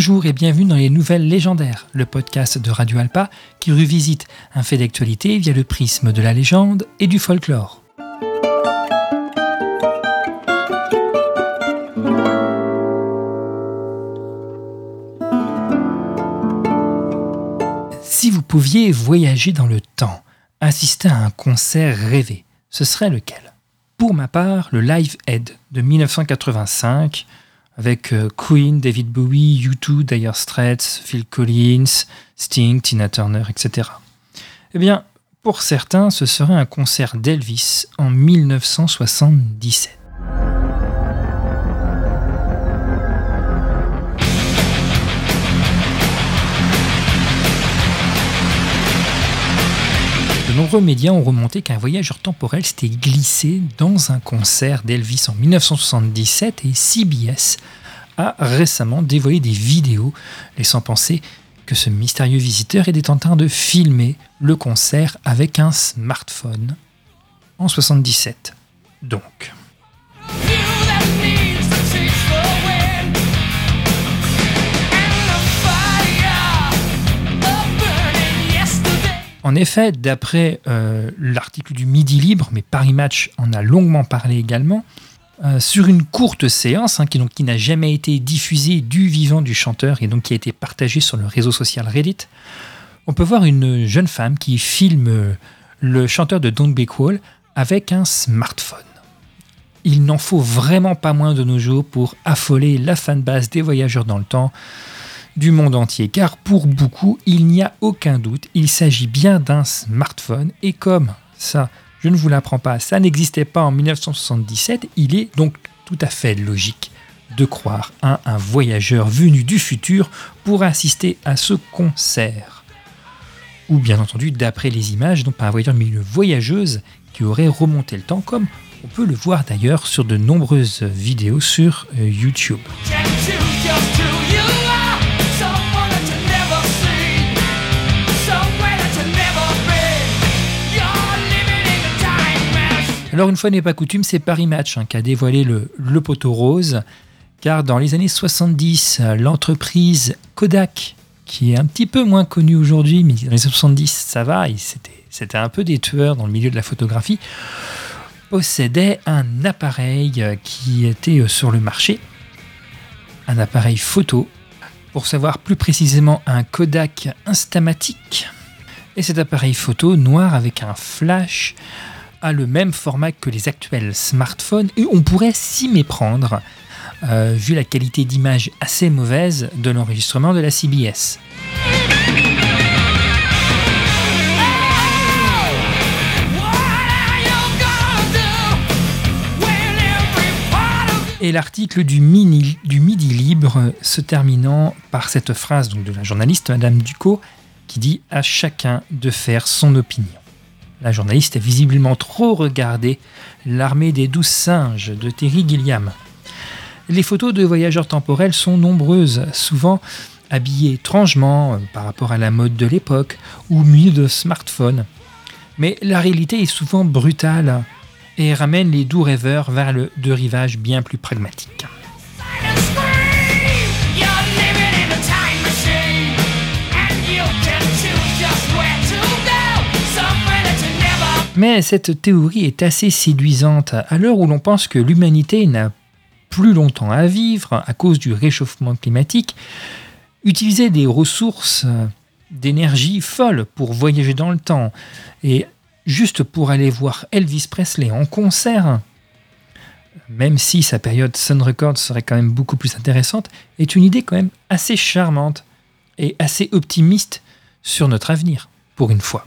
Bonjour et bienvenue dans les Nouvelles Légendaires, le podcast de Radio Alpa qui revisite un fait d'actualité via le prisme de la légende et du folklore. Si vous pouviez voyager dans le temps, assister à un concert rêvé, ce serait lequel? Pour ma part, le Live Aid de 1985 avec euh, Queen, David Bowie, U2, Dire Straits, Phil Collins, Sting, Tina Turner, etc. Eh bien, pour certains, ce serait un concert d'Elvis en 1977. Nombreux médias ont remonté qu'un voyageur temporel s'était glissé dans un concert d'Elvis en 1977 et CBS a récemment dévoilé des vidéos laissant penser que ce mystérieux visiteur était en train de filmer le concert avec un smartphone en 77. Donc. En effet, d'après euh, l'article du Midi Libre, mais Paris Match en a longuement parlé également, euh, sur une courte séance hein, qui, qui n'a jamais été diffusée du vivant du chanteur et donc qui a été partagée sur le réseau social Reddit, on peut voir une jeune femme qui filme le chanteur de Don't Be Cool avec un smartphone. Il n'en faut vraiment pas moins de nos jours pour affoler la fanbase des voyageurs dans le temps du monde entier, car pour beaucoup, il n'y a aucun doute, il s'agit bien d'un smartphone, et comme ça, je ne vous l'apprends pas, ça n'existait pas en 1977, il est donc tout à fait logique de croire à un voyageur venu du futur pour assister à ce concert. Ou bien entendu, d'après les images, donc pas un voyageur mais une voyageuse qui aurait remonté le temps, comme on peut le voir d'ailleurs sur de nombreuses vidéos sur euh, YouTube. Alors une fois n'est pas coutume, c'est Paris Match hein, qui a dévoilé le, poteau rose, car dans les années 70, l'entreprise Kodak, qui est un petit peu moins connue aujourd'hui, mais dans les années 70 ça va, c'était un peu des tueurs dans le milieu de la photographie, possédait un appareil qui était sur le marché, un appareil photo, pour savoir plus précisément un Kodak Instamatic. Et cet appareil photo noir avec un flash a le même format que les actuels smartphones et on pourrait s'y méprendre euh, vu la qualité d'image assez mauvaise de l'enregistrement de la CBS. Et l'article du, Midi Libre se terminant par cette phrase de la journaliste Madame Ducot qui dit à chacun de faire son opinion. La journaliste a visiblement trop regardé L'armée des douze singes de Terry Gilliam. Les photos de voyageurs temporels sont nombreuses, souvent habillés étrangement euh, par rapport à la mode de l'époque ou munis de smartphones. Mais la réalité est souvent brutale et ramène les doux rêveurs vers le de rivage bien plus pragmatique. Mais cette théorie est assez séduisante à l'heure où l'on pense que l'humanité n'a plus longtemps à vivre à cause du réchauffement climatique. Utiliser des ressources d'énergie folles pour voyager dans le temps et juste pour aller voir Elvis Presley en concert, même si sa période Sun Records serait quand même beaucoup plus intéressante, est une idée quand même assez charmante et assez optimiste sur notre avenir, pour une fois.